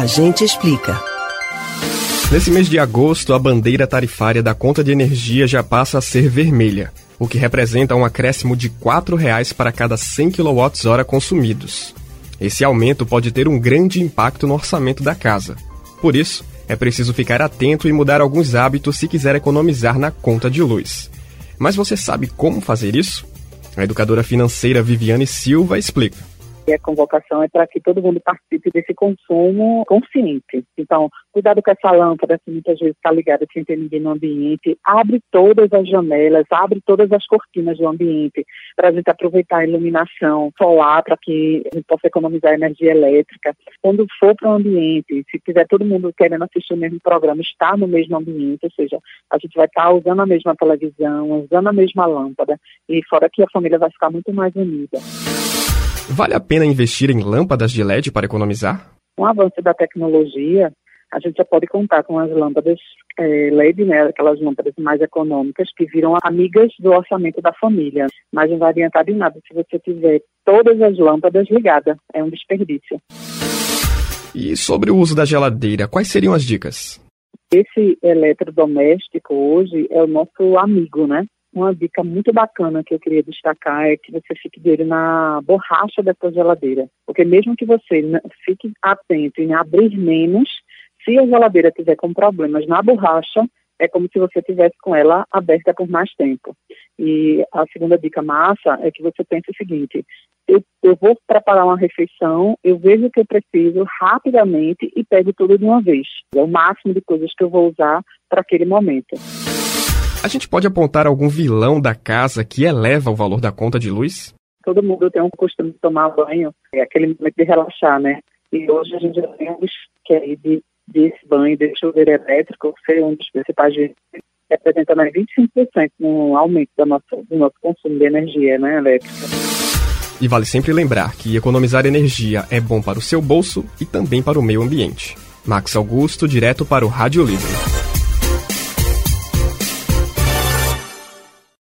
A gente explica. Nesse mês de agosto, a bandeira tarifária da conta de energia já passa a ser vermelha, o que representa um acréscimo de R$ 4,00 para cada 100 kWh consumidos. Esse aumento pode ter um grande impacto no orçamento da casa. Por isso, é preciso ficar atento e mudar alguns hábitos se quiser economizar na conta de luz. Mas você sabe como fazer isso? A educadora financeira Viviane Silva explica a convocação é para que todo mundo participe desse consumo consciente. Então, cuidado com essa lâmpada que muitas vezes está ligada sem ter ninguém no ambiente. Abre todas as janelas, abre todas as cortinas do ambiente para a gente aproveitar a iluminação solar para que a gente possa economizar energia elétrica. Quando for para o ambiente, se tiver todo mundo querendo assistir o mesmo programa, estar no mesmo ambiente, ou seja, a gente vai estar usando a mesma televisão, usando a mesma lâmpada, e fora que a família vai ficar muito mais unida. Vale a pena investir em lâmpadas de LED para economizar? Com o avanço da tecnologia, a gente já pode contar com as lâmpadas é, LED, né, aquelas lâmpadas mais econômicas que viram amigas do orçamento da família. Mas não vai adiantar de nada se você tiver todas as lâmpadas ligadas. É um desperdício. E sobre o uso da geladeira, quais seriam as dicas? Esse eletrodoméstico hoje é o nosso amigo, né? Uma dica muito bacana que eu queria destacar é que você fique de olho na borracha da sua geladeira. Porque mesmo que você fique atento em abrir menos, se a geladeira tiver com problemas na borracha, é como se você tivesse com ela aberta por mais tempo. E a segunda dica massa é que você pense o seguinte: eu, eu, vou preparar uma refeição, eu vejo o que eu preciso rapidamente e pego tudo de uma vez. É o máximo de coisas que eu vou usar para aquele momento. A gente pode apontar algum vilão da casa que eleva o valor da conta de luz? Todo mundo tem um costume de tomar banho, é aquele momento de relaxar, né? E hoje a gente já tem um que é de, desse banho, de chuveiro elétrico, ser um dos principais representa mais 25% no aumento do nosso, do nosso consumo de energia né, elétrica. E vale sempre lembrar que economizar energia é bom para o seu bolso e também para o meio ambiente. Max Augusto, direto para o Rádio Livre.